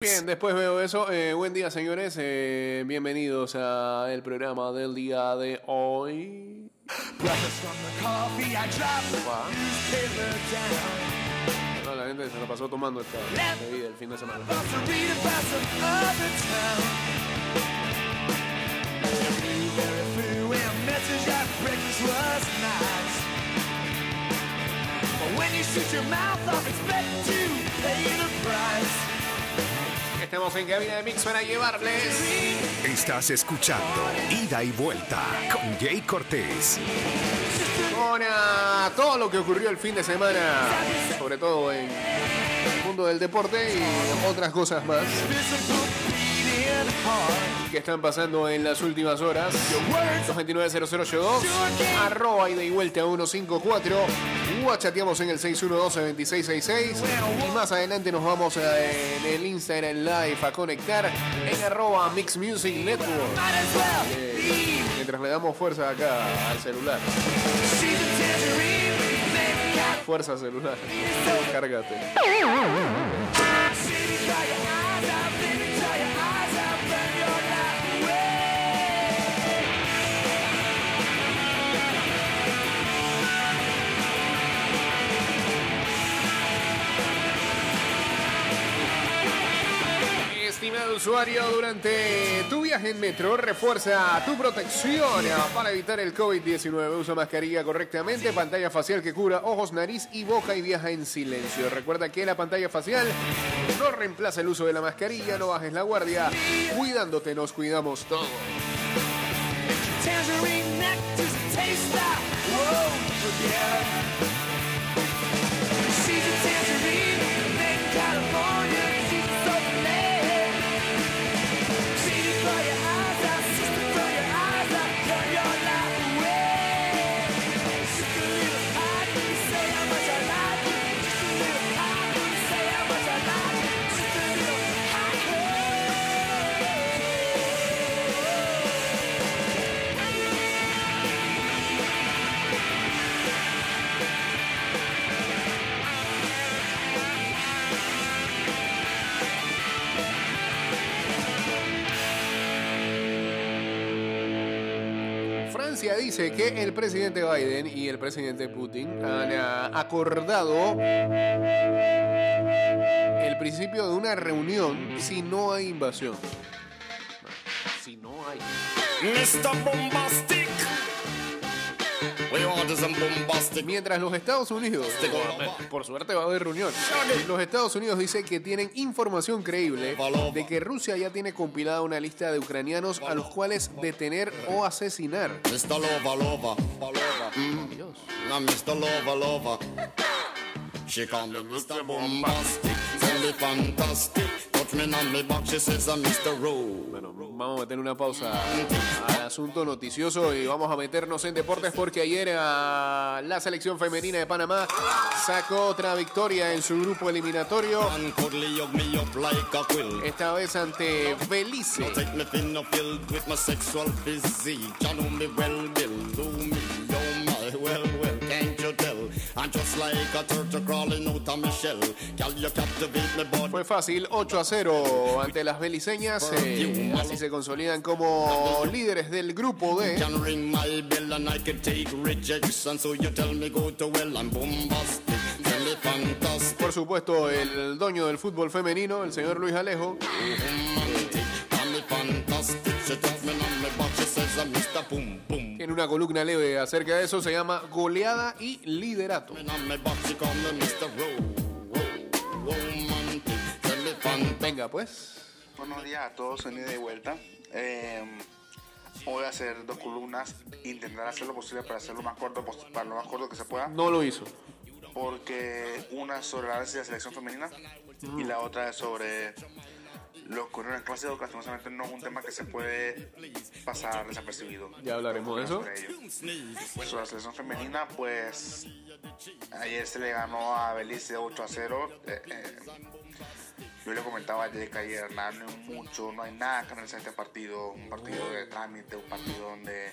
Bien, después veo eso. Eh, buen día, señores. Eh, bienvenidos al programa del día de hoy. No, la gente se lo pasó tomando esta bebida el fin de semana. When you shoot your mouth off, expect to pay the price. Estamos en cabina de mix para llevarles. Estás escuchando Ida y Vuelta con Jay Cortés. Con ah, todo lo que ocurrió el fin de semana, sobre todo en el mundo del deporte y otras cosas más que están pasando en las últimas horas. 229-0082, arroba y vuelta 154, chateamos en el 612-2666 y más adelante nos vamos eh, en el Instagram Live a conectar en arroba Mix Music Network. Eh, mientras le damos fuerza acá al celular. Fuerza celular. Cárgate. Estimado usuario, durante tu viaje en metro, refuerza tu protección para evitar el COVID-19. Usa mascarilla correctamente, pantalla facial que cubra ojos, nariz y boca y viaja en silencio. Recuerda que la pantalla facial no reemplaza el uso de la mascarilla, no bajes la guardia. Cuidándote, nos cuidamos todos. Dice que el presidente Biden y el presidente Putin han ah, acordado el principio de una reunión si no hay invasión. Si no hay. Mr. Bombastic. Mientras los Estados Unidos, por suerte va a haber reunión, los Estados Unidos dicen que tienen información creíble de que Rusia ya tiene compilada una lista de ucranianos a los cuales detener o asesinar. Mr. Lover, lover, lover. Mm. Dios. Now, Mr. Lover, lover. She call me Mr. Bombastic. Tell me fantastic. Touch me on me back, she says I'm Mr. Rowe. Vamos a meter una pausa al asunto noticioso y vamos a meternos en deportes porque ayer ah, la selección femenina de Panamá sacó otra victoria en su grupo eliminatorio, esta vez ante Belice. Fue fácil, 8 a 0 ante las beliceñas. eh, así se consolidan como líderes del grupo D. Can ring my bell and I can take rejection. So you tell me go to well, I'm bombastic. Tell me fantastic. Por supuesto, el dueño del fútbol femenino, el señor Luis Alejo. Tiene una columna leve acerca de eso, se llama Goleada y Liderato. Venga, pues. Buenos días a todos, soy de vuelta. Eh, voy a hacer dos columnas, intentar hacer lo posible para hacerlo más corto, para lo más corto que se pueda, No lo hizo. porque una es sobre la de la selección femenina y la otra es sobre lo que ocurrió en el clásico, que lastimosamente no es un tema que se puede pasar desapercibido. Ya hablaremos de eso. Sobre la selección femenina, pues ayer se le ganó a Belice 8 a 0. Eh, eh, yo le comentaba ayer que ayer nada, no hay mucho, no hay nada que analizar este partido, un partido de trámite, un partido donde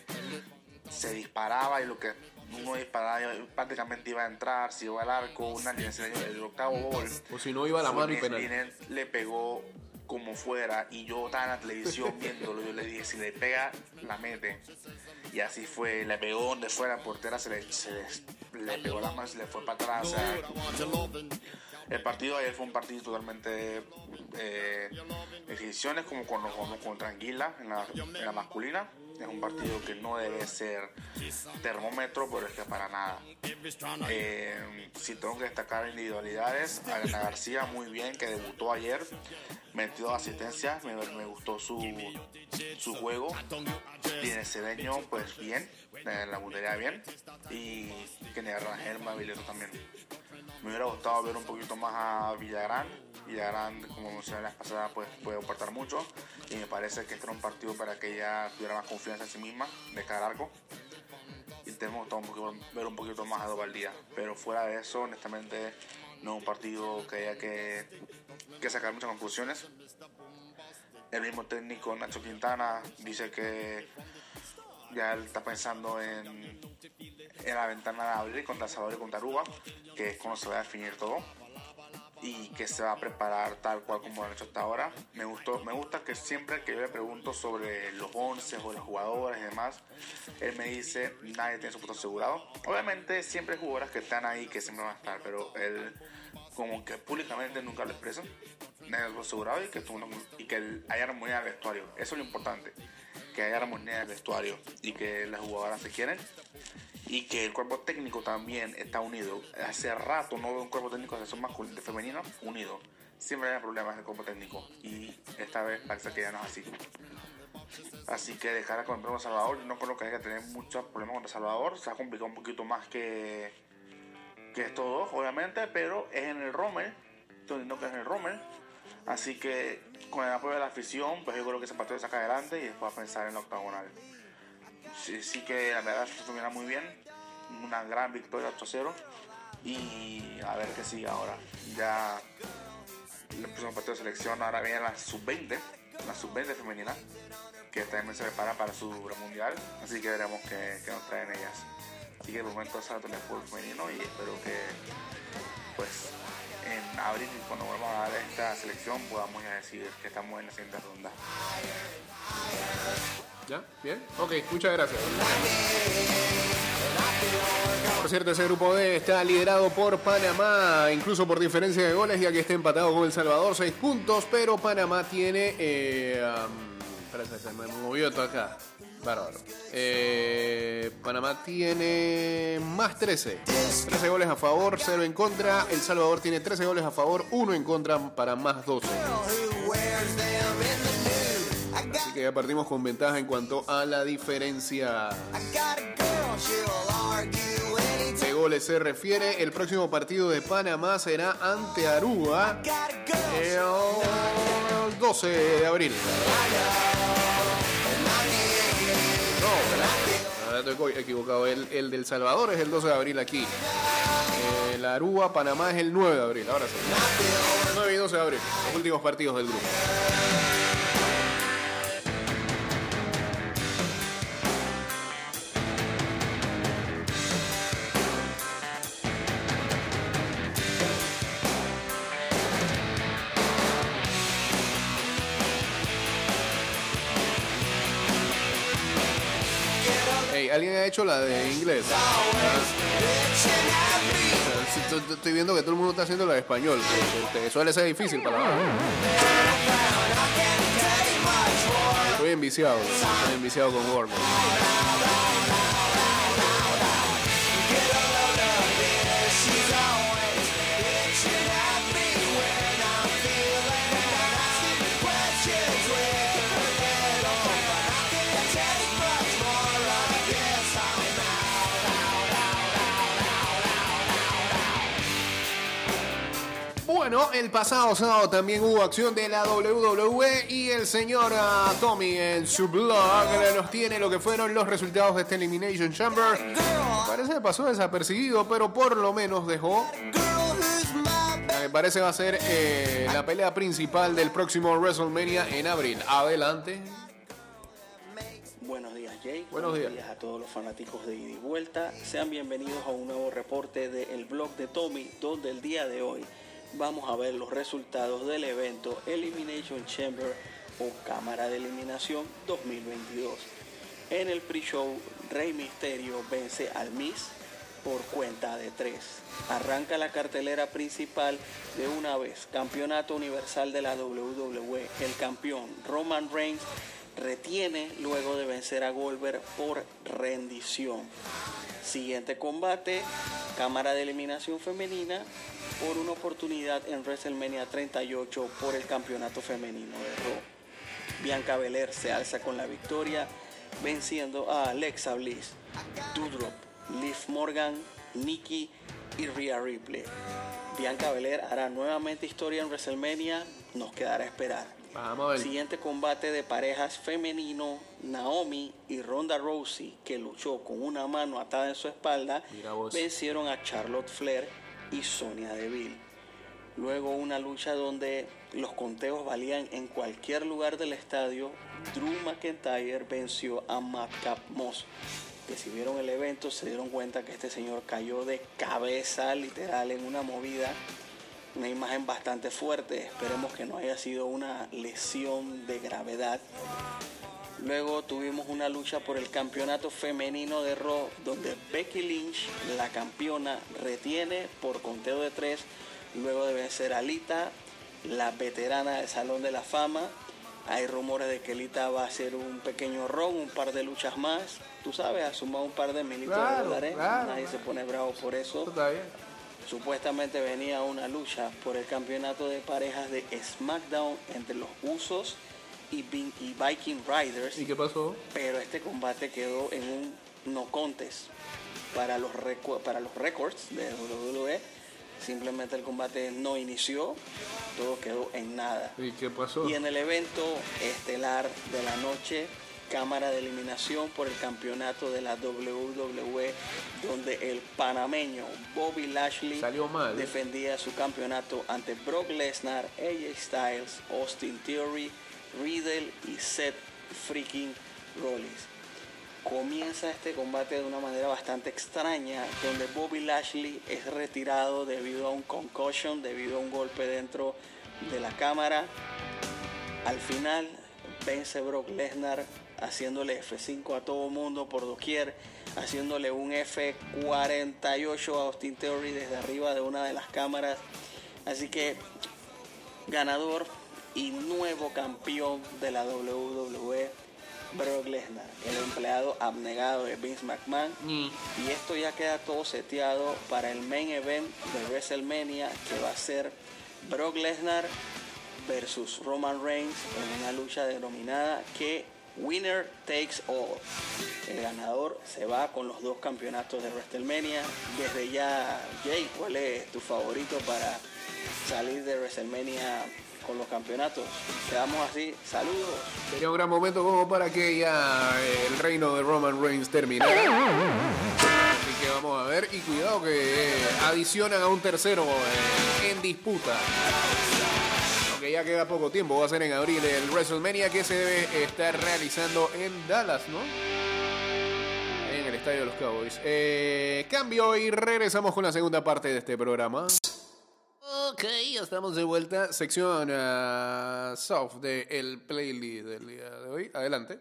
se disparaba y lo que uno disparaba prácticamente iba a entrar, si iba al arco, una línea, el octavo gol. O si no, iba a la mano y penal. Le pegó como fuera y yo estaba en la televisión viéndolo, yo le dije, si le pega, la mete. Y así fue, le pegó donde fuera, portera se le, se le, le pegó la mano y se le fue para atrás. o sea, el partido ayer fue un partido totalmente eh, de decisiones como cuando jugamos contra Anguila en la, en la masculina. Es un partido que no debe ser termómetro, pero es que para nada. Eh, si tengo que destacar individualidades, Arena García muy bien, que debutó ayer, metió asistencias, me, me gustó su, su juego. Tiene Cedeño, pues bien, en la puntería bien. Y que Rangel habilidoso también. Me hubiera gustado ver un poquito más a Villagrán. Villagrán, como mencioné la vez pasada, pues puede aportar mucho. Y me parece que este era un partido para que ella tuviera más confianza en sí misma de cada arco. Y tenemos que ver un poquito más a Dovaldía. Pero fuera de eso, honestamente, no es un partido que haya que, que sacar muchas conclusiones. El mismo técnico Nacho Quintana dice que ya él está pensando en, en la ventana de abril contra Salvador y contra Aruba, que es cuando se va a definir todo y que se va a preparar tal cual como lo han hecho hasta ahora. Me gustó, me gusta que siempre que yo le pregunto sobre los 11 o los jugadores y demás, él me dice nadie tiene su puesto asegurado. Obviamente siempre hay jugadoras que están ahí que siempre van a estar, pero él como que públicamente nunca lo expresa. Nadie lo asegurado y que, tú y que haya armonía en el vestuario. Eso es lo importante. Que haya armonía en el vestuario y que las jugadoras se quieren y que el cuerpo técnico también está unido. Hace rato no veo un cuerpo técnico de masculino femenino unido. Siempre hay problemas en el cuerpo técnico y esta vez parece que ya no es así. Así que de cara con el problema Salvador, no creo que haya que tener muchos problemas con El Salvador. Se ha complicado un poquito más que, que estos dos, obviamente, pero es en el Rommel. Estoy entendiendo que es en el Rommel. Así que con el apoyo de la afición, pues yo creo que ese partido saca adelante y después a pensar en la octagonal. Sí, que la verdad termina muy bien. Una gran victoria 8-0. Y a ver qué sigue ahora. Ya el próximo partido de selección ahora viene la sub-20, la sub-20 femenina, que también se prepara para su mundial. Así que veremos qué, qué nos traen ellas. Así que de momento es el fútbol femenino y espero que pues en abril cuando volvamos a dar esta selección podamos decir que estamos en la siguiente ronda. ¿Ya? ¿Bien? Ok, muchas gracias. Por cierto, ese grupo D está liderado por Panamá, incluso por diferencia de goles, ya que está empatado con El Salvador, 6 puntos, pero Panamá tiene... Eh, um, se me movió todo acá. Bárbaro. Eh, Panamá tiene más 13. 13 goles a favor, 0 en contra. El Salvador tiene 13 goles a favor, 1 en contra para más 12. Que ya partimos con ventaja en cuanto a la diferencia de goles se refiere. El próximo partido de Panamá será ante Aruba el 12 de abril. No. Estoy equivocado. El, el del Salvador es el 12 de abril aquí. El Aruba, Panamá es el 9 de abril. Ahora sí. 9 y 12 de abril. Los últimos partidos del grupo. ¿Alguien ha hecho la de inglés? Estoy- viendo que todo el mundo está haciendo la de español. que suele ser difícil para mí. Estoy enviciado. Estoy enviciado con Gorman. Bueno, el pasado sábado también hubo acción de la WWE y el señor ah, Tommy en su blog nos tiene lo que fueron los resultados de este Elimination Chamber. Parece que pasó desapercibido, pero por lo menos dejó. La que parece va a ser eh, la pelea principal del próximo WrestleMania en abril. Adelante. Buenos días, Jake. Buenos días. a todos los fanáticos de Ida y Vuelta. Sean bienvenidos a un nuevo reporte del blog de Tommy, donde el día de hoy vamos a ver los resultados del evento Elimination Chamber o Cámara de Eliminación 2022. En el pre-show, Rey Misterio vence al Miz por cuenta de tres. Arranca la cartelera principal de una vez. Campeonato Universal de la WWE. El campeón Roman Reigns retiene luego de vencer a Goldberg por rendición. Siguiente combate, cámara de eliminación femenina por una oportunidad en WrestleMania 38 por el campeonato femenino de Raw. Bianca Belair se alza con la victoria venciendo a Alexa Bliss, Doudrop, Liv Morgan, Nikki y Rhea Ripley. Bianca Belair hará nuevamente historia en WrestleMania, nos quedará esperar. Vamos a ver. Siguiente combate de parejas femenino, Naomi y Ronda Rousey, que luchó con una mano atada en su espalda, vencieron a Charlotte Flair y Sonia Deville. Luego una lucha donde los conteos valían en cualquier lugar del estadio, Drew McIntyre venció a Madcap Moss. Que si vieron el evento se dieron cuenta que este señor cayó de cabeza literal en una movida una imagen bastante fuerte. Esperemos que no haya sido una lesión de gravedad. Luego tuvimos una lucha por el campeonato femenino de Raw, donde Becky Lynch, la campeona, retiene por conteo de tres, luego de vencer a Lita, la veterana del Salón de la Fama. Hay rumores de que Lita va a hacer un pequeño ron, un par de luchas más. Tú sabes, ha sumado un par de militos Claro, de dólares. claro. Nadie se pone bravo por eso. Eso está bien. Supuestamente venía una lucha por el campeonato de parejas de SmackDown entre los Usos y, Vin- y Viking Riders, ¿Y qué pasó? pero este combate quedó en un no contest para los, para los récords de WWE. Simplemente el combate no inició, todo quedó en nada. ¿Y qué pasó? Y en el evento estelar de la noche, cámara de eliminación por el campeonato de la WWE, donde el panameño Bobby Lashley Salió mal. defendía su campeonato ante Brock Lesnar, AJ Styles, Austin Theory, Riddle y Seth freaking Rollins. Comienza este combate de una manera bastante extraña, donde Bobby Lashley es retirado debido a un concussion, debido a un golpe dentro de la cámara. Al final vence Brock Lesnar haciéndole F5 a todo mundo por doquier, haciéndole un F48 a Austin Theory desde arriba de una de las cámaras. Así que ganador y nuevo campeón de la WWE, Brock Lesnar, el empleado abnegado de Vince McMahon. Y esto ya queda todo seteado para el main event de WrestleMania, que va a ser Brock Lesnar versus Roman Reigns en una lucha denominada que Winner Takes All. El ganador se va con los dos campeonatos de WrestleMania. Desde ya, Jay, ¿cuál es tu favorito para salir de WrestleMania con los campeonatos? Quedamos así. Saludos. Sería un gran momento como para que ya eh, el reino de Roman Reigns terminara. Así que vamos a ver. Y cuidado que eh, adicionan a un tercero eh, en disputa. Aunque ya queda poco tiempo. Va a ser en abril el WrestleMania que se debe estar realizando en Dallas, ¿no? En el estadio de los Cowboys. Cambio y regresamos con la segunda parte de este programa. Ok, ya estamos de vuelta. Sección ah, soft del playlist del día de hoy. Adelante.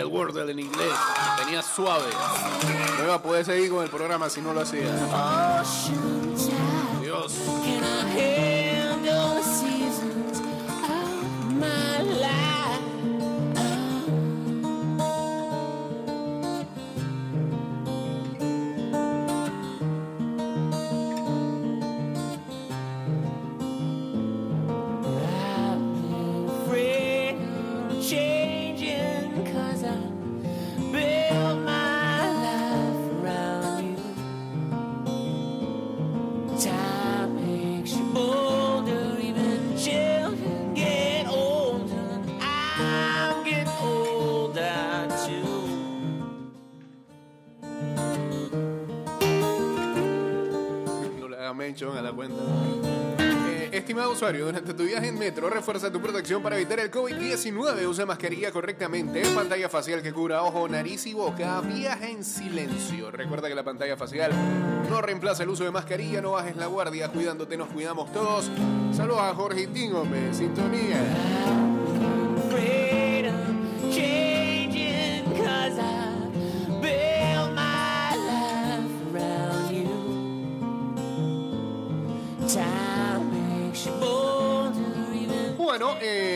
El Wordle en inglés. Tenía suave. No iba a poder seguir con el programa si no lo hacía. Dios. Eh, estimado usuario, durante tu viaje en metro, refuerza tu protección para evitar el COVID-19. Usa mascarilla correctamente, pantalla facial que cubra ojo, nariz y boca. Viaja en silencio. Recuerda que la pantalla facial no reemplaza el uso de mascarilla. No bajes la guardia. Cuidándote, nos cuidamos todos. Saludos a Jorge Tíngome, sintonía.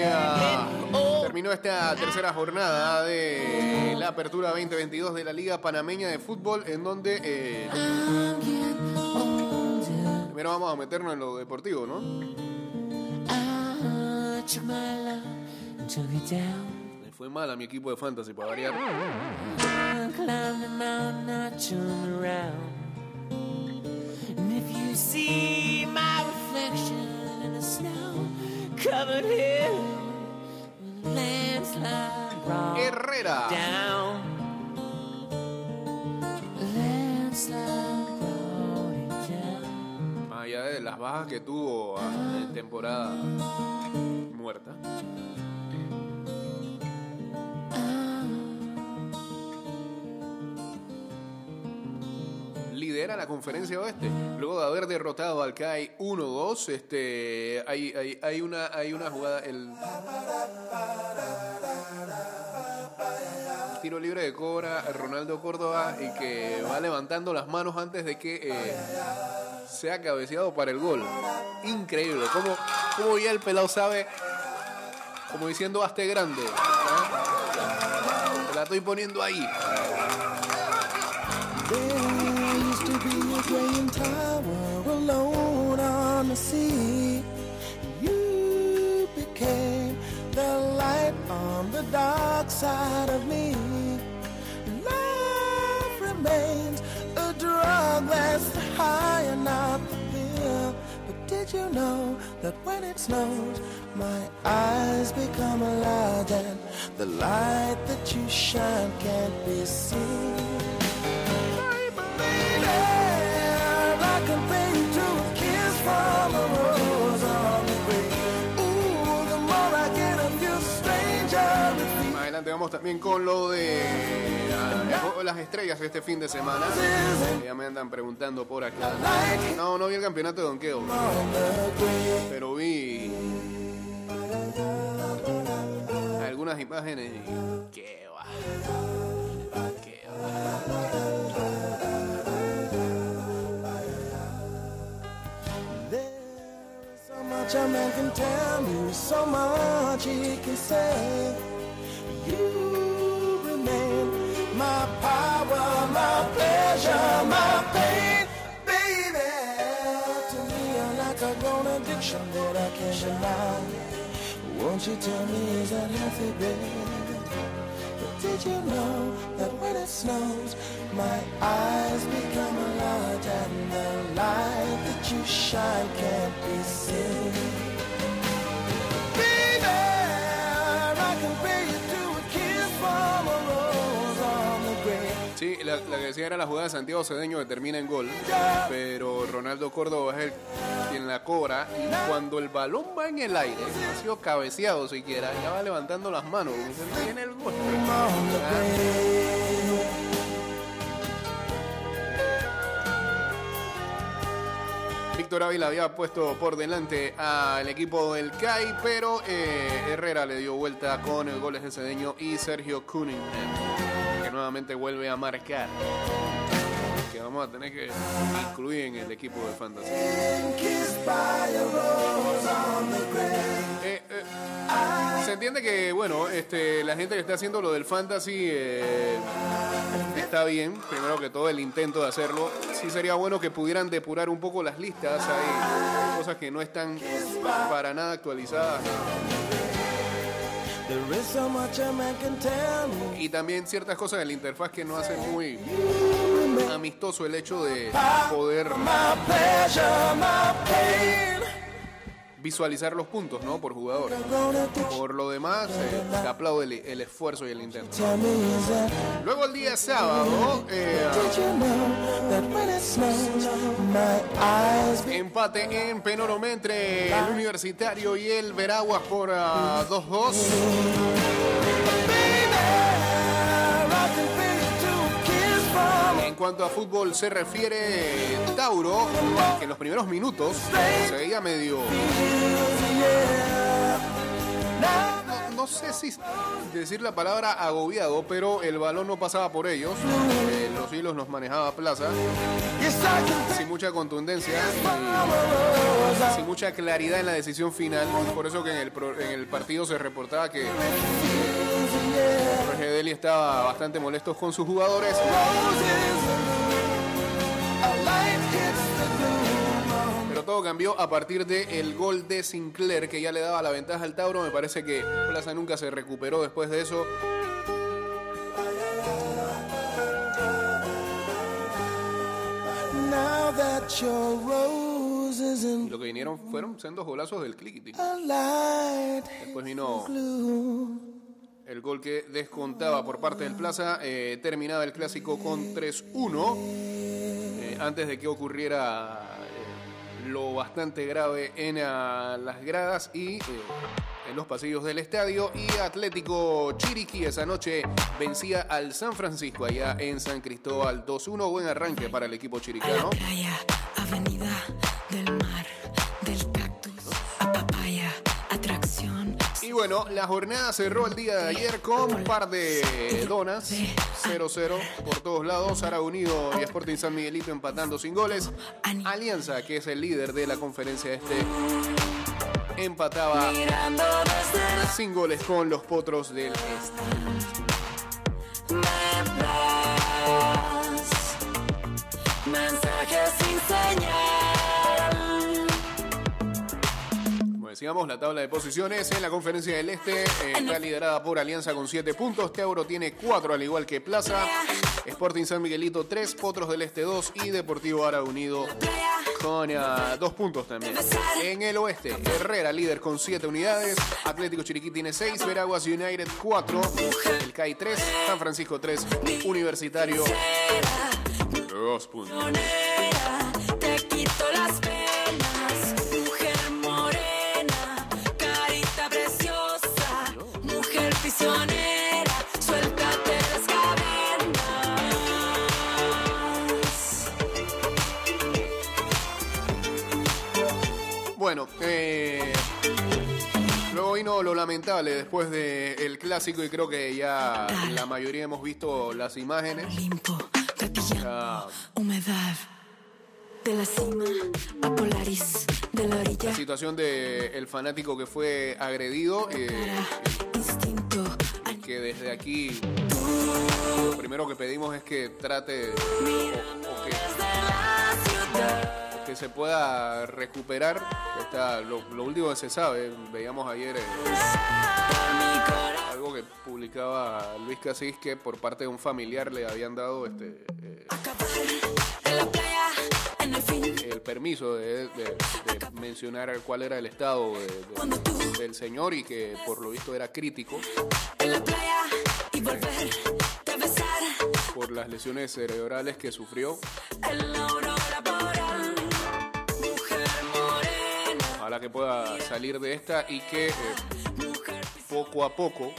Ah, terminó esta tercera jornada de la apertura 2022 de la Liga Panameña de Fútbol, en donde eh, primero vamos a meternos en lo deportivo, ¿no? Le fue mal a mi equipo de fantasy para variar. Covered hill, landslide Herrera. down. Landslide brought it down. Más allá de las bajas que tuvo ah, en temporada muerta. Lidera la conferencia oeste. Luego de haber derrotado al CAI 1-2, este, hay, hay, hay, una, hay una jugada. El tiro libre de cobra Ronaldo Córdoba y que va levantando las manos antes de que eh, sea cabeceado para el gol. Increíble. Como, como ya el pelado sabe, como diciendo, hazte grande. la estoy poniendo ahí. The sea. You became the light on the dark side of me. Love remains a drug that's the high and not the pill. But did you know that when it snows, my eyes become alive and the light that you shine can't be seen? I can to también con lo de las estrellas este fin de semana. Ya me andan preguntando por acá. No, no vi el campeonato de donqueo. Pero vi algunas imágenes qué va. Qué va. Can't. Won't you tell me is that healthy, baby? But did you know that when it snows, my eyes become a lot and the light that you shine can't be seen? La, que decía era la jugada de Santiago Cedeño que termina en gol, pero Ronaldo Córdoba es el quien la cobra y cuando el balón va en el aire, no ha sido cabeceado siquiera, ya va levantando las manos, el gol. Víctor Ávila había puesto por delante al equipo del CAI, pero eh, Herrera le dio vuelta con el goles de Cedeño y Sergio Cunningham, nuevamente vuelve a marcar. Que vamos a tener que incluir en el equipo de Fantasy. Eh, eh, se entiende que, bueno, este, la gente que está haciendo lo del fantasy eh, está bien. Primero que todo, el intento de hacerlo. Sí sería bueno que pudieran depurar un poco las listas. Hay cosas que no están para nada actualizadas. Y también ciertas cosas de la interfaz que no hacen muy amistoso el hecho de poder visualizar los puntos, ¿no? Por jugador. Por lo demás, eh, aplaude el, esfuerzo y el intento. Luego el día sábado, eh, empate en Penorome entre el Universitario y el Veraguas por ah, 2-2. I cuanto a fútbol se refiere, Tauro, que en los primeros minutos se veía medio... No, sé si decir la palabra agobiado, pero el balón no pasaba por ellos. Eh, los hilos los manejaba Plaza, sin mucha contundencia, sin mucha claridad en la decisión final. Por eso que en el, en el partido se reportaba que Jorge Deli estaba bastante molesto con sus jugadores. Pero todo cambió a partir del gol de Sinclair, que ya le daba la ventaja al Tauro. Me parece que Plaza nunca se recuperó después de eso. Y lo que vinieron fueron sendos golazos del Clickety. Después vino. El gol que descontaba por parte del Plaza. Eh, terminaba el clásico con 3-1. eh, antes de que ocurriera eh, lo bastante grave en ah, las gradas y en los pasillos del estadio. Y Atlético Chiriquí esa noche vencía al San Francisco allá en San Cristóbal 2-1. Buen arranque para el equipo chiricano. Bueno, la jornada cerró el día de ayer con un par de donas. 0-0 por todos lados. Ara Unido y Sporting San Miguelito empatando sin goles. Alianza, que es el líder de la conferencia este, empataba sin goles con los potros del este. Decíamos, la tabla de posiciones en la conferencia del Este eh, está liderada por Alianza con 7 puntos. Teauro tiene 4, al igual que Plaza. Sporting San Miguelito 3, Potros del Este 2 y Deportivo Ara Unido con 2 puntos también. En el oeste, Herrera líder con 7 unidades. Atlético Chiriquí tiene 6, Veraguas United 4, El CAI 3, San Francisco 3, Universitario 2 puntos. Lamentable después del clásico y creo que ya la mayoría hemos visto las imágenes. Limpo, humedad. De la cima a Polaris, de la orilla La situación del fanático que fue agredido, eh, instinto. que desde aquí lo primero que pedimos es que trate o- que se pueda recuperar. Está, lo, último que se sabe, veíamos ayer algo que publicaba Luis Casís que por parte de un familiar le habían dado este eh, el permiso de, de- de mencionar cuál era el estado del señor y que por lo visto era crítico por las lesiones cerebrales que sufrió. Ojalá que pueda salir de esta y que eh, poco a poco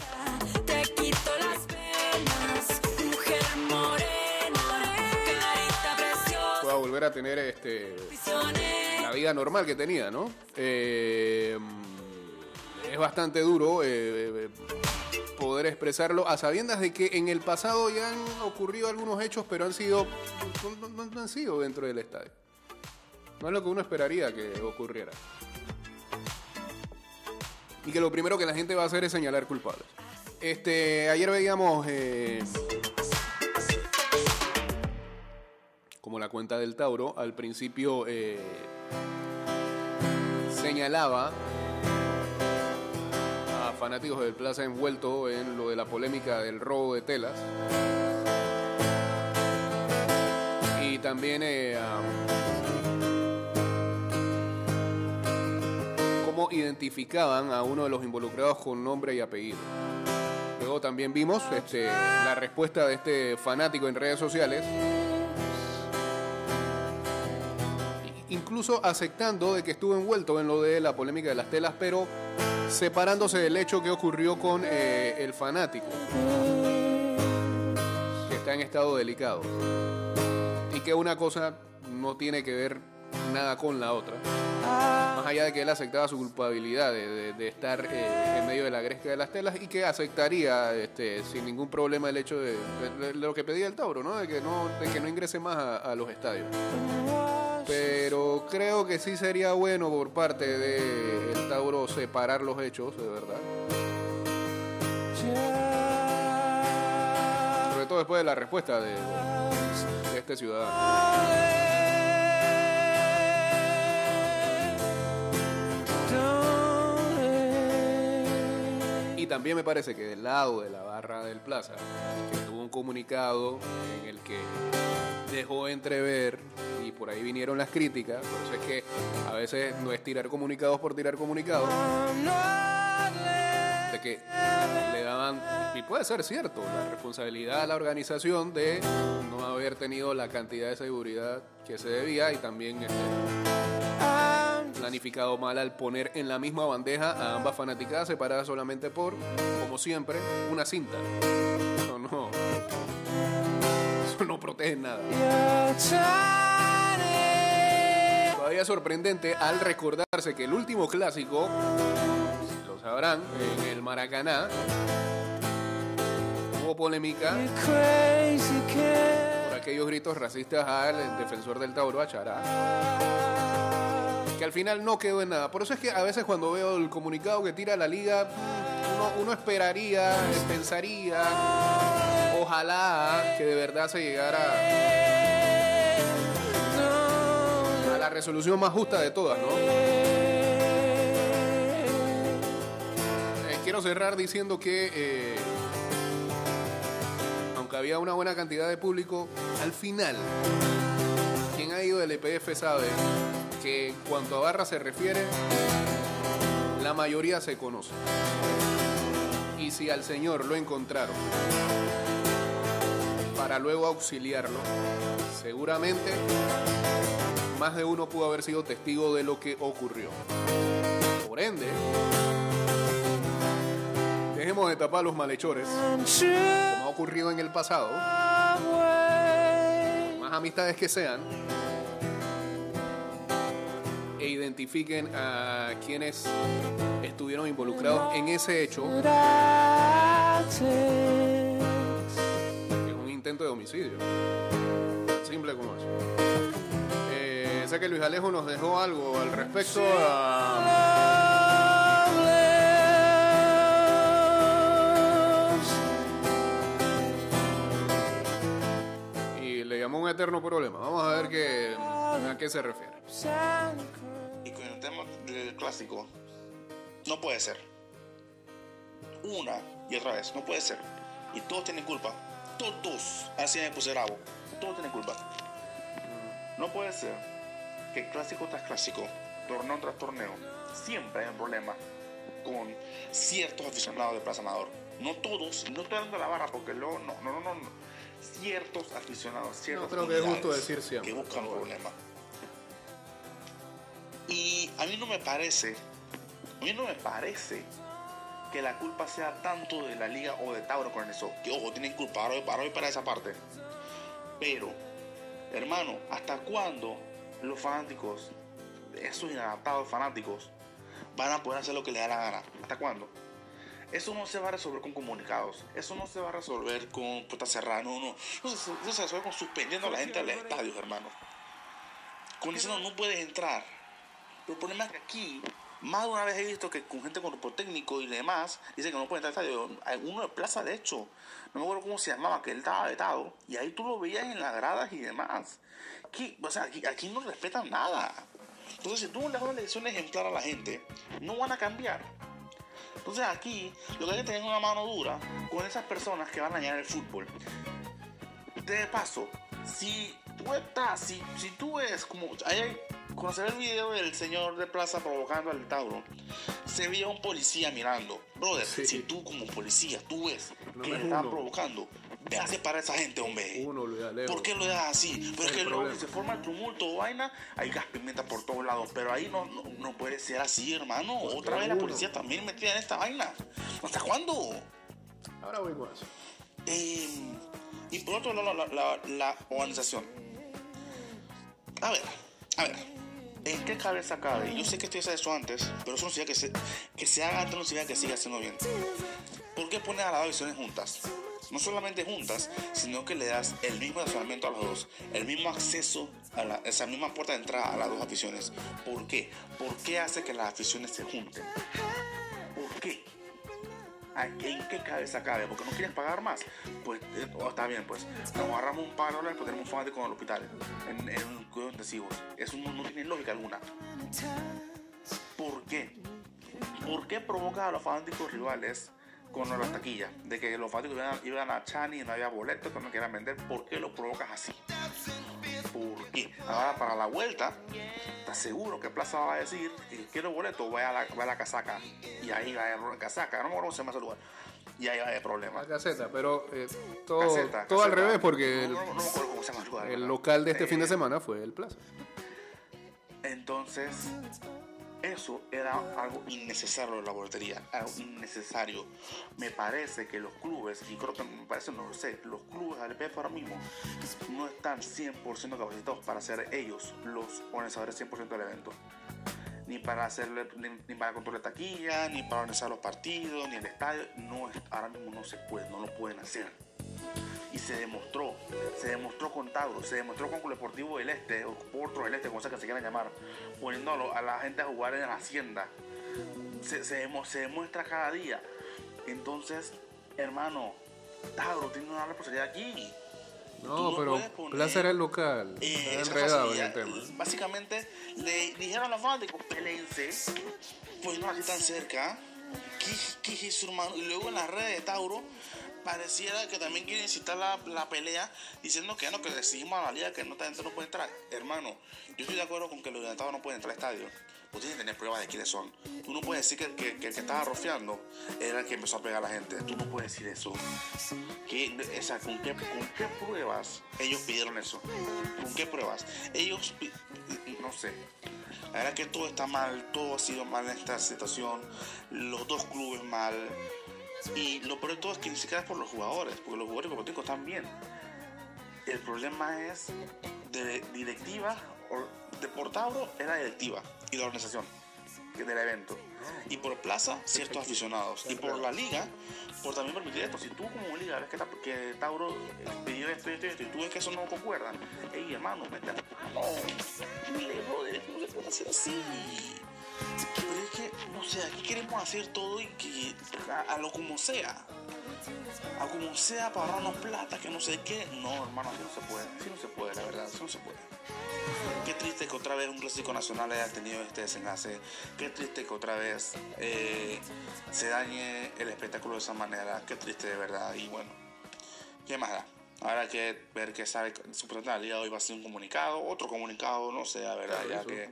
te quito las penas. Mujer morena, carita preciosa, pueda volver a tener este la vida normal que tenía, ¿no? Eh, es bastante duro eh, eh, poder expresarlo a sabiendas de que en el pasado ya han ocurrido algunos hechos, pero han sido no, no- no han sido dentro del estadio. No es lo que uno esperaría que ocurriera. Y que lo primero que la gente va a hacer es señalar culpables. Este, ayer veíamos eh, como la cuenta del Tauro, al principio eh, señalaba a fanáticos del Plaza envuelto en lo de la polémica del robo de telas. Y también eh, a- identificaban a uno de los involucrados con nombre y apellido. Luego también vimos este, la respuesta de este fanático en redes sociales, incluso aceptando de que estuvo envuelto en lo de la polémica de las telas, pero separándose del hecho que ocurrió con eh, el fanático, que está en estado delicado, y que una cosa no tiene que ver nada con la otra. Más allá de que él aceptaba su culpabilidad de, de- de estar eh, en medio de la gresca de las telas y que aceptaría este, sin ningún problema el hecho de, de- de lo que pedía el Tauro, ¿no? De que no, de que no ingrese más a, los estadios. Pero creo que sí sería bueno por parte del Tauro separar los hechos, de verdad. Sobre todo después de la respuesta de, de este ciudadano. Y también me parece que del lado de la barra del Plaza, que tuvo un comunicado en el que dejó entrever, y por ahí vinieron las críticas, por eso es que a veces no es tirar comunicados por tirar comunicados, de que le daban, y puede ser cierto, la responsabilidad a la organización de no haber tenido la cantidad de seguridad que se debía y también este, planificado mal al poner en la misma bandeja a ambas fanaticadas separadas solamente por, como siempre, una cinta. Eso no. Eso no protege nada. Todavía sorprendente al recordarse que el último clásico, lo sabrán, en el Maracaná, hubo polémica por aquellos gritos racistas al defensor del Tauro, a que al final no quedó en nada. Por eso es que a veces cuando veo el comunicado que tira la liga, uno, esperaría, pensaría, ojalá que de verdad se llegara a la resolución más justa de todas, ¿no? Eh, quiero cerrar diciendo que eh, aunque había una buena cantidad de público, al final EPF sabe que en cuanto a barra se refiere, la mayoría se conoce. Y si al señor lo encontraron para luego auxiliarlo, seguramente más de uno pudo haber sido testigo de lo que ocurrió. Por ende, dejemos de tapar los malhechores, como ha ocurrido en el pasado, más amistades que sean, e identifiquen a quienes estuvieron involucrados en ese hecho, es un intento de homicidio. Simple como eso. Eh, sé que Luis Alejo nos dejó algo al respecto. ah, y le llamó un eterno problema. Vamos a ver qué, a qué se refiere. Tema del clásico, no puede ser. Una y otra vez, no puede ser. Y todos tienen culpa. Todos. Así me puse bravo. Todos tienen culpa. No puede ser que clásico tras clásico, torneo tras torneo, siempre hay un problema con ciertos aficionados de Plaza Amador. No todos, no estoy de la barra porque luego no, no, no, no. no. Ciertos aficionados, ciertos creo que es justo decir siempre. que buscan problemas. Y a mí no me parece, a mí no me parece que la culpa sea tanto de la liga o de Tauro con eso. Que ojo, tienen culpa, ahora ahora voy para esa parte. Pero, hermano, ¿hasta cuándo los fanáticos, esos inadaptados fanáticos, van a poder hacer lo que les da la gana? ¿Hasta cuándo? Eso no se va a resolver con comunicados. Eso no se va a resolver con puertas cerradas. No, no. Eso se, eso resuelve con suspendiendo a la gente de los estadios, hermano. Con diciendo no puedes entrar. Pero el problema es que aquí, más de una vez he visto que con gente con grupo técnico y demás, dicen que no pueden entrar al estadio. Uno de plaza, de hecho, no me acuerdo cómo se llamaba, que él estaba vetado. Y ahí tú lo veías en las gradas y demás. Aquí, o sea, aquí, aquí no respetan nada. Entonces, si tú le das una lección ejemplar a la gente, no van a cambiar. Entonces aquí lo que hay que tener es una mano dura con esas personas que van a dañar el fútbol. De paso, si tú estás, si, si tú ves como hay cuando se ve el video del señor de plaza provocando al Tauro, se veía un policía mirando. Brother, Sí. si tú como policía, tú ves No que le están provocando, ve a separar a esa gente, hombre. Uno lo. ¿Por qué lo dejas así? Pero es que luego se forma el tumulto o vaina, hay gas pimienta por todos lados. Pero ahí no, no, no puede ser así, hermano. Otra vez la policía también metida en esta vaina. ¿Hasta cuándo? Ahora voy más. Eh, y por otro lado, la, la- la organización. A ver, a ver. ¿En qué cabeza cabe? Yo sé que esto ya se hizo antes, pero eso no significa que se, que se haga antes, no significa que siga haciendo bien. ¿Por qué pones a las dos visiones juntas? No solamente juntas, sino que le das el mismo estacionamiento a los dos, el mismo acceso a esa misma puerta de entrada a las dos aficiones. ¿Por qué? ¿Por qué hace que las aficiones se junten? ¿En qué cabeza cabe? ¿Porque no quieres pagar más? Pues eh, oh, está bien, pues nos agarramos un par de dólares porque tenemos un fanático en el hospital, en, en cuidados intensivos. Eso no, tiene lógica alguna. ¿Por qué? ¿Por qué provoca a los fanáticos rivales con la taquilla? De que los fanáticos iban, a- iban a Chani y no había boletos que no quieran vender. ¿Por qué lo provocas así? ¿Por qué? Ahora para la vuelta, ¿estás seguro que Plaza va a decir que quiero boleto? Vaya a la, vaya a la casaca. Y ahí va a haber casaca. No me acuerdo cómo se llama ese lugar. Y ahí va a haber problema. La caseta, pero eh, todo, Caseta, todo al revés porque No, el, no, no me acuerdo cómo se llama el lugar. el ¿verdad? local de este Eh, fin de semana fue el Plaza. Entonces, eso era algo innecesario la boletería, algo innecesario. Me parece que los clubes, y creo que me parece, no lo sé, los clubes del PF ahora mismo no están 100% capacitados para ser ellos los organizadores 100% del evento. Ni para hacerle, ni, para controlar taquilla, ni para organizar los partidos, ni el estadio. No, ahora mismo no se puede, no lo pueden hacer y se demostró, se demostró con Tauro, se demostró con Club Deportivo del Este, o Porto del Este, como sea que se quieran llamar, poniendo a, la gente a jugar en la hacienda. Se, se demuestra cada día. Entonces, hermano, Tauro tiene una responsabilidad aquí. No, no pero Plaza el local. eh, enredado en el tema. Básicamente, le dijeron a los fanáticos, pelense, pues no aquí tan cerca. Y luego en las redes de Tauro, pareciera que también quieren incitar la, la pelea, diciendo que no, que le exigimos a la liga que no, gente no puede entrar. Hermano, yo estoy de acuerdo con que los Tauro no pueden entrar al estadio. Tú tienes que tener pruebas de quiénes son. Tú no puedes decir que, que- el que estaba rofeando era el que empezó a pegar a la gente. Tú no puedes decir eso. ¿Qué, ¿con, qué, ¿Con qué pruebas ellos pidieron eso? ¿Con qué pruebas? Ellos, no sé. La verdad que todo está mal, todo ha sido mal en esta situación. Los dos clubes mal. Y lo peor de todo es que ni siquiera es por los jugadores, porque los jugadores como están bien. El problema es de directiva, o de por Tauro es la directiva y la organización del evento. Y por Plaza, ciertos aficionados. Y por la liga, por también permitir esto. Si tú como liga ves que, Ta- que Tauro eh, pidió esto y esto y esto, y tú ves que eso no concuerda, ey hermano, vete a no, dile, brother, no se puede hacer así. Pero es que, no sé, aquí queremos hacer todo y que a, lo como sea. A como sea para ahorrarnos plata, que no sé qué. No, hermano, así no se puede. Así no se puede, la verdad, así no se puede. Qué triste que otra vez un clásico nacional haya tenido este desenlace. Qué triste que otra vez eh, se dañe el espectáculo de esa manera. Qué triste de verdad. Y bueno, ¿qué más da? Habrá que ver qué sabe. Supuestamente la liga hoy va a ser un comunicado, otro comunicado, no sé, la verdad, ya que,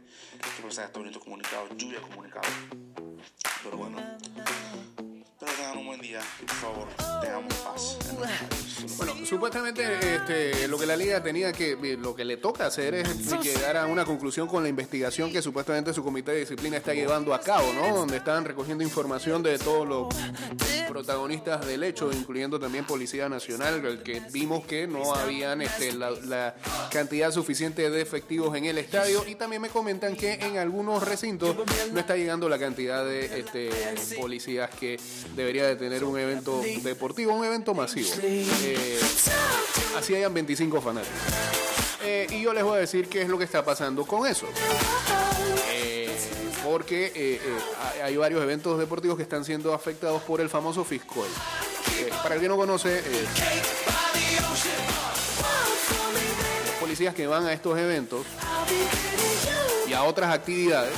que está bonito comunicado, lluvia comunicado. Pero bueno. Un buen día, por favor, tengamos paz. Bueno, supuestamente este, lo que la liga tenía que, eh, lo que le toca hacer es llegar a una conclusión con la investigación que supuestamente su comité de disciplina está llevando a cabo, ¿no? Donde están recogiendo información de todos los protagonistas del hecho, incluyendo también Policía Nacional, el que vimos que no habían este, la, cantidad suficiente de efectivos en el estadio y también me comentan que en algunos recintos no está llegando la cantidad de este, policías que debería de tener un evento deportivo, un evento masivo. Eh, así hayan 25 fanáticos. Eh, y yo les voy a decir qué es lo que está pasando con eso. Eh, porque hay- varios eventos deportivos que están siendo afectados por el famoso fiscal. Para el que no conoce, los policías que van a estos eventos y a otras actividades,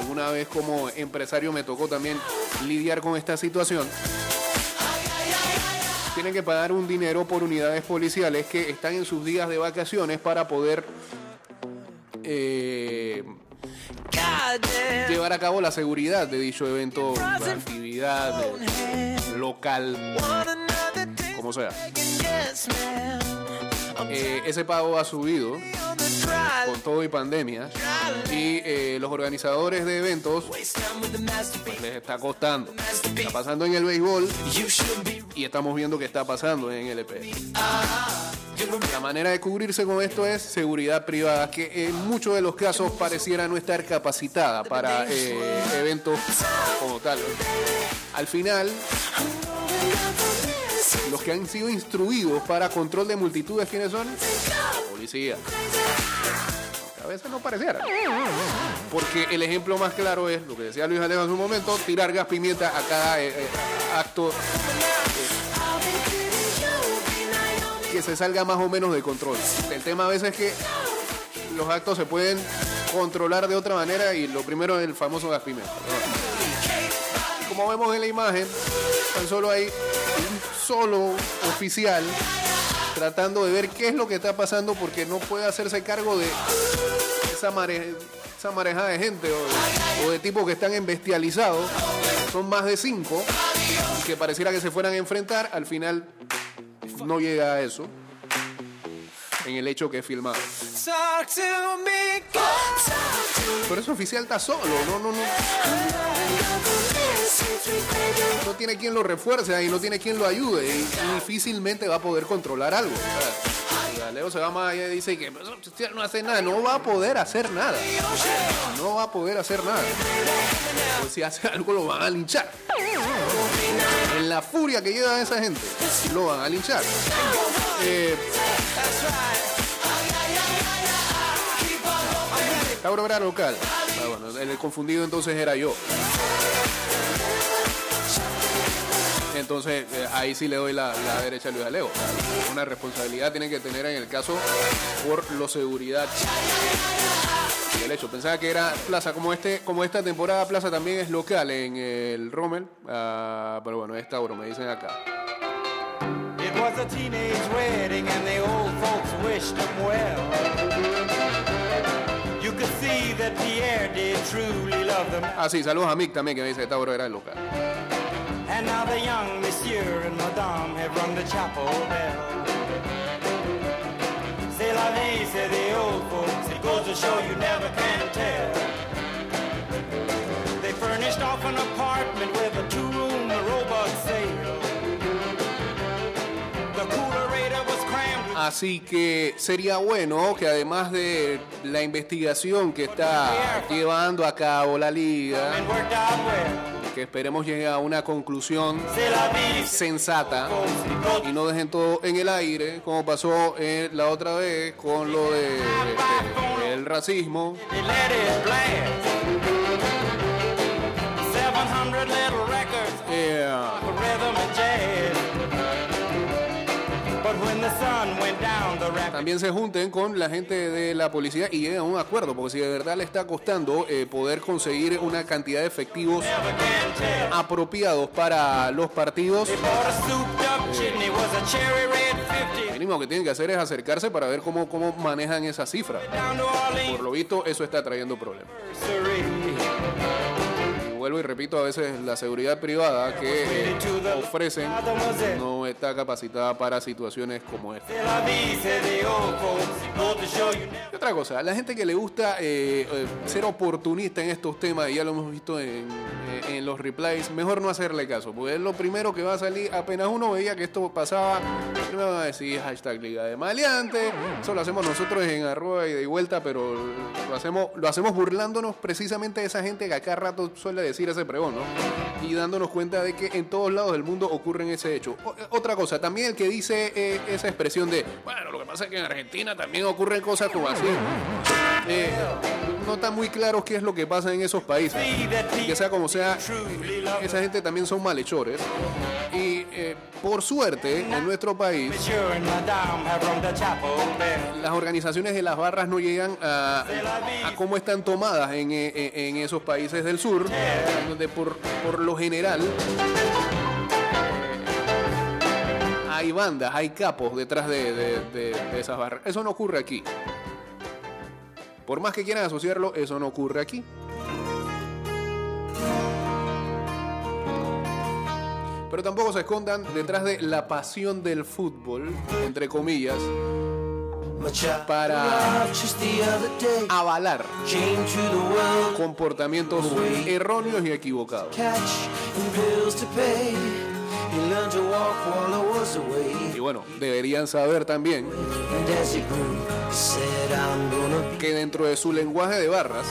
alguna vez como empresario me tocó también lidiar con esta situación, tienen que pagar un dinero por unidades policiales que están en sus días de vacaciones para poder eh, llevar a cabo la seguridad de dicho evento, la actividad eh, local, como sea. Eh, ese pago ha subido con todo y pandemia y eh, los organizadores de eventos masterpiece. les está costando. Está pasando en el béisbol y estamos viendo que está pasando en el EP. you remember La manera de cubrirse con esto es seguridad privada, que en muchos de los casos pareciera no estar capacitada para eh, eventos como tal. Al final, los que han sido instruidos para control de multitudes, ¿quiénes son? Policía. A veces no pareciera. Porque el ejemplo más claro es lo que decía Luis Alejo en su momento, tirar gas pimienta a cada eh, eh, acto que se salga más o menos de control. El tema a veces es que los actos se pueden controlar de otra manera y lo primero es el famoso gas pimienta. Como vemos en la imagen, tan solo hay un solo oficial tratando de ver qué es lo que está pasando porque no puede hacerse cargo de esa, mare- esa marejada de gente o, o de tipos que están embestializados. Son más de cinco que pareciera que se fueran a enfrentar. Al final no llega a eso en el hecho que es filmado. Pero ese oficial está solo, no, no, no. No tiene quien lo refuerce ahí, no tiene quien lo ayude y difícilmente va a poder controlar algo. Leo se va más allá y dice que "Pero usted no hace nada, no va a poder hacer nada. No va a poder hacer nada. Pues si hace algo lo van a linchar. En la furia que lleva esa gente, lo van a linchar. Eh, era local. Ah, bueno, el confundido entonces era yo. Entonces, eh, ahí sí le doy la, la derecha a Luis Alejo. Una responsabilidad tiene que tener en el caso por lo seguridad. Y el hecho, pensaba que era plaza, como este, como esta temporada plaza también es local en el Rommel. Ah, pero bueno, es Tauro, me dicen acá. It was a teenage wedding and the old folks wished him well. You could see that Pierre did truly love them. Ah, sí, saludos a Mick también que me dice que Tauro era el local. And now the young monsieur and madame have rung the chapel bell. C'est la vie, say the old folks. It goes to show you never can tell. They furnished off an apartment with a two-room robot sale. The coolerator was crammed Así que sería bueno que además de la investigación que está llevando a cabo la liga, que esperemos llegue a una conclusión sensata y no dejen todo en el aire, como pasó la otra vez con lo de este, el racismo. También se junten con la gente de la policía y lleguen a un acuerdo, porque si de verdad le está costando eh, poder conseguir una cantidad de efectivos apropiados para los partidos, 50. lo mínimo que tienen que hacer es acercarse para ver cómo, cómo manejan esa cifra. Por lo visto, eso está trayendo problemas. Y repito, a veces la seguridad privada que eh, ofrecen no está capacitada para situaciones como esta. Otra cosa, la gente que le gusta eh, eh, ser oportunista en estos temas, y ya lo hemos visto en, en los replies, mejor no hacerle caso, porque es lo primero que va a salir. Apenas uno veía que esto pasaba, primero van a decir hashtag Liga de Maleante. Eso lo hacemos nosotros en arroba y de vuelta, pero lo hacemos, lo hacemos burlándonos precisamente de esa gente que acá rato suele decir ese pregón, ¿no? Y dándonos cuenta de que en todos lados del mundo ocurren ese hecho. O- otra cosa, también el que dice eh, esa expresión de, bueno, lo que pasa es que en Argentina también ocurren cosas como así. Eh, no está muy claro qué es lo que pasa en esos países. que sea como sea, esa gente también son malhechores. Y eh, por suerte, en nuestro país, las organizaciones de las barras no llegan a, cómo están tomadas eh, en- en esos países del sur, donde por, por lo general eh, hay bandas, hay capos detrás de, de, de, esas barras. Eso no ocurre aquí. Por más que quieran asociarlo, eso no ocurre aquí. Pero tampoco se escondan detrás de la pasión del fútbol, entre comillas, para avalar comportamientos erróneos y equivocados. Y bueno, deberían saber también que dentro de su lenguaje de barras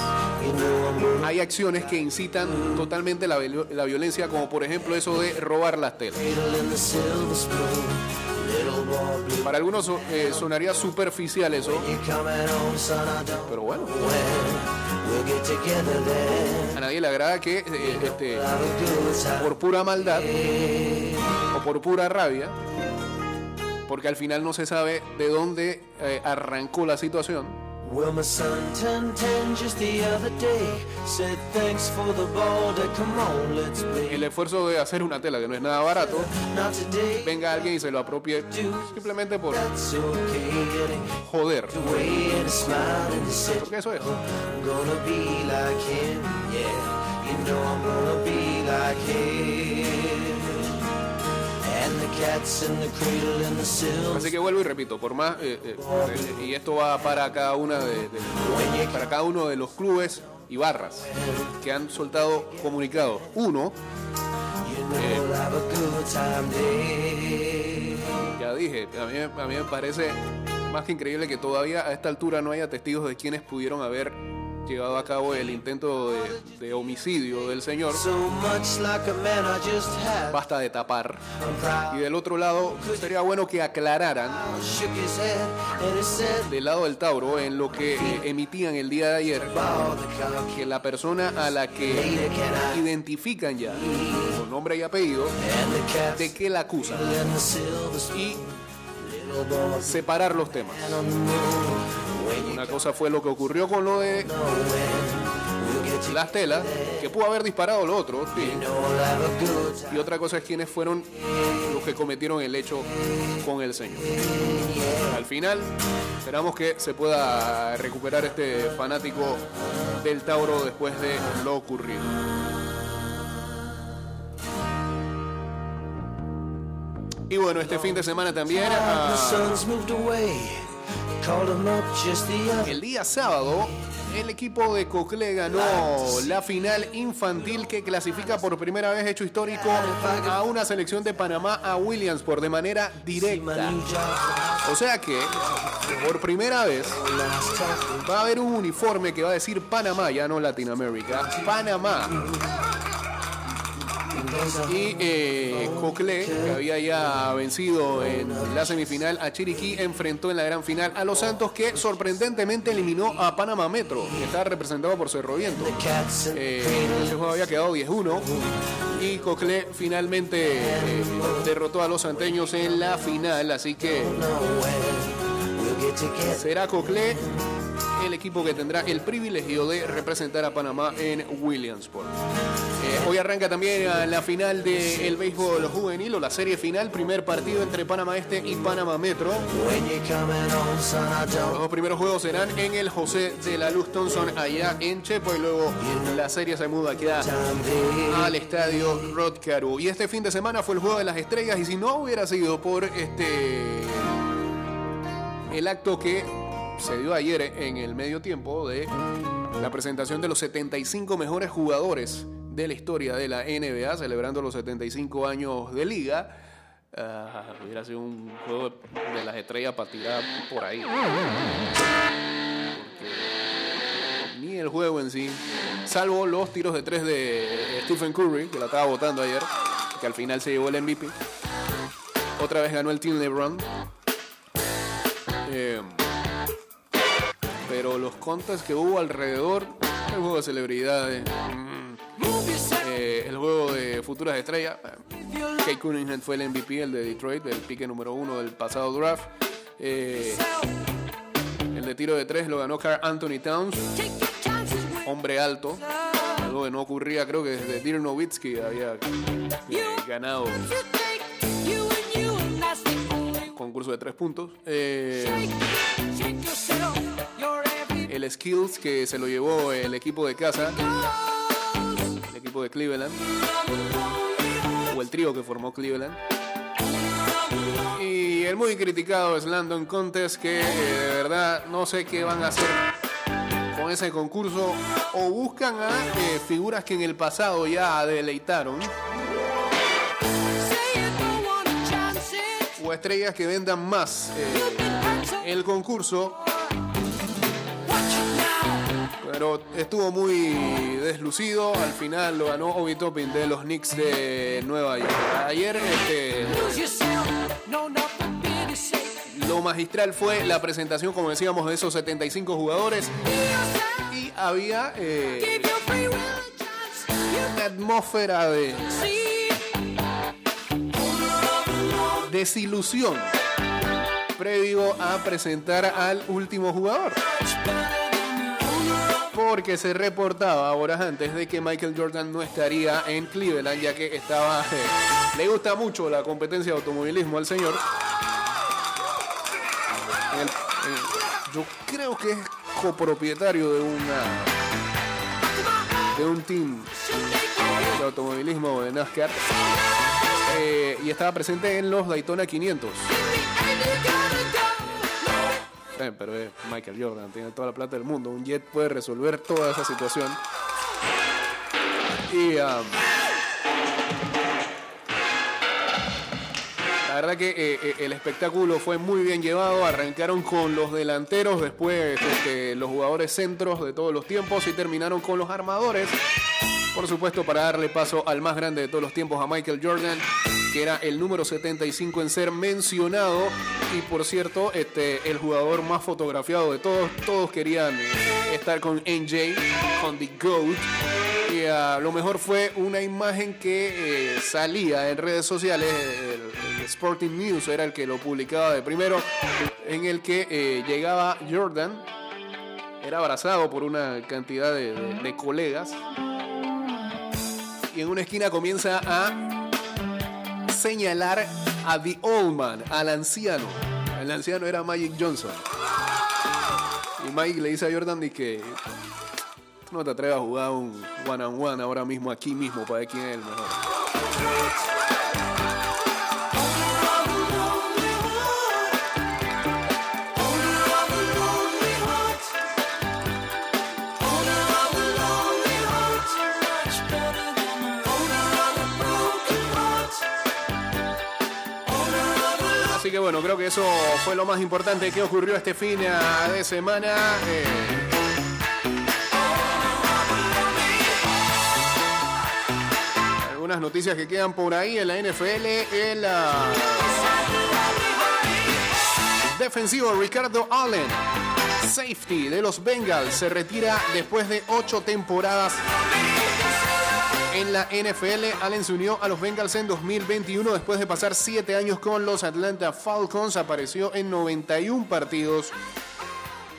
hay acciones que incitan totalmente la, la violencia, como por ejemplo eso de robar las telas. Para algunos eh, sonaría superficial eso, pero bueno, a nadie le agrada que eh, este, por pura maldad o por pura rabia, porque al final no se sabe de dónde eh, arrancó la situación, Well, my son turned ten just the other day. Said thanks for the ball. Dad, come on, let's play. el esfuerzo de hacer una tela que no es nada barato, Not today. venga alguien y se lo apropie simplemente por joder. Porque eso es. I'm gonna be like him. Yeah, you know I'm gonna be like him. Así que vuelvo y repito, por más eh, eh, eh, y esto va para cada una de, para cada uno de los clubes y barras que han soltado comunicados. Uno, ya dije, a mí, a mí me parece más que increíble que todavía a esta altura no haya testigos de quienes pudieron haber llevado a cabo el intento de, de homicidio del señor. Basta de tapar. Y del otro lado, sería bueno que aclararan del lado del Tauro en lo que eh, emitían el día de ayer que la persona a la que identifican ya con nombre y apellido de que la acusan y separar los temas. Una cosa fue lo que ocurrió con lo de las telas, que pudo haber disparado lo otro, sí. Y otra cosa es quiénes fueron los que cometieron el hecho con el señor. Al final, esperamos que se pueda recuperar este fanático del Tauro después de lo ocurrido. Y bueno, este fin de semana también, The el día sábado, el equipo de Cocle ganó la final infantil que clasifica por primera vez hecho histórico a una selección de Panamá a Williamsport de manera directa. O sea que, por primera vez, va a haber un uniforme que va a decir Panamá, ya no Latinoamérica, Panamá. Y eh, Cocle, que había ya vencido en la semifinal a Chiriquí, enfrentó en la gran final a Los Santos, que sorprendentemente eliminó a Panamá Metro, que está representado por Cerro Viento. Eh, ese había quedado 10-1 y Cocle finalmente eh, derrotó a los santeños en la final, así que será Cocle el equipo que tendrá el privilegio de representar a Panamá en Williamsport. Eh, hoy arranca también la final del béisbol juvenil o la serie final, primer partido entre Panamá Este y Panamá Metro. Los primeros juegos serán en el José de la Luz Thompson allá en Chepo y luego la serie se muda aquí al estadio Rod Caru. Y este fin de semana fue el juego de las estrellas y si no hubiera sido por este el acto que se dio ayer en el medio tiempo de la presentación de los 75 mejores jugadores de la historia de la NBA, celebrando los 75 años de liga. ah, hubiera sido un juego de las estrellas para tirar por ahí. Porque ni el juego en sí, salvo los tiros de tres de Stephen Curry, que la estaba votando ayer, que al final se llevó el MVP. Otra vez ganó el Team LeBron. Eh, pero los contests que hubo alrededor, el juego de celebridades, mm, eh, el juego de futuras estrellas, eh, Kate Cunningham fue el MVP, el de Detroit, el pique número uno del pasado draft. Eh, el de tiro de tres lo ganó Carl Anthony Towns, hombre alto, algo que no ocurría, creo que desde Dirk Nowitzki había ganado concurso de tres puntos. El Skills que se lo llevó el equipo de casa, el equipo de Cleveland. o el trío que formó Cleveland. Y el muy criticado es Landon Contest, que eh, de verdad no sé qué van a hacer con ese concurso. O buscan a eh, figuras que en el pasado ya deleitaron. O estrellas que vendan más eh, el concurso. Pero estuvo muy deslucido. Al final lo ganó Obi Toppin de los Knicks de Nueva York. Ayer este, lo magistral fue la presentación, como decíamos, de esos 75 jugadores. Y había eh, una atmósfera de desilusión previo a presentar al último jugador. Porque se reportaba horas antes de que Michael Jordan no estaría en Cleveland, ya que estaba. le gusta mucho la competencia de automovilismo al señor. Yo creo que es copropietario de una. de un team de automovilismo de NASCAR. Eh, y estaba presente en los Daytona 500. Pero Michael Jordan, tiene toda la plata del mundo. Un jet puede resolver toda esa situación. Y um, la verdad que eh, eh, el espectáculo fue muy bien llevado. Arrancaron con los delanteros, después este, los jugadores centros de todos los tiempos y terminaron con los armadores. Por supuesto, para darle paso al más grande de todos los tiempos, a Michael Jordan, que era el número 75 en ser mencionado. Y por cierto, este, el jugador más fotografiado de todos. Todos querían eh, estar con NJ, con The GOAT. Y ah, lo mejor fue una imagen que eh, salía en redes sociales. El, Sporting News era el que lo publicaba de primero. En el que eh, llegaba Jordan. Era abrazado por una cantidad de colegas y en una esquina comienza a señalar a The Old Man, al anciano. El anciano era Magic Johnson. Y Mike le dice a Jordan que "Tú no te atreves a jugar un one on one ahora mismo, aquí mismo, para ver quién es el mejor. Así que bueno, creo que eso fue lo más importante que ocurrió este fin de semana. Eh, algunas noticias que quedan por ahí en la NFL. El defensivo Ricardo Allen, safety de los Bengals, se retira después de ocho temporadas en la NFL. Allen se unió a los Bengals en 2021 después de pasar 7 años con los Atlanta Falcons. Apareció en 91 partidos,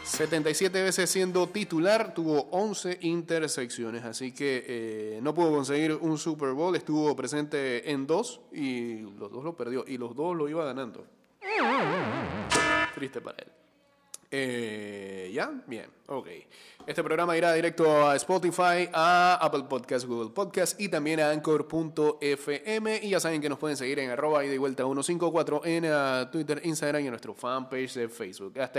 77 veces siendo titular, tuvo 11 intersecciones. Así que eh, no pudo conseguir un Super Bowl. Estuvo presente en dos y los dos lo perdió. Y los dos lo iba ganando. Triste para él. Eh, ¿Ya? Bien, ok. Este programa irá directo a Spotify, a Apple Podcast, Google Podcast y también a Anchor.fm. Y ya saben que nos pueden seguir en arroba y de vuelta 154 en ah, Twitter, Instagram y en nuestro fanpage de Facebook. Hasta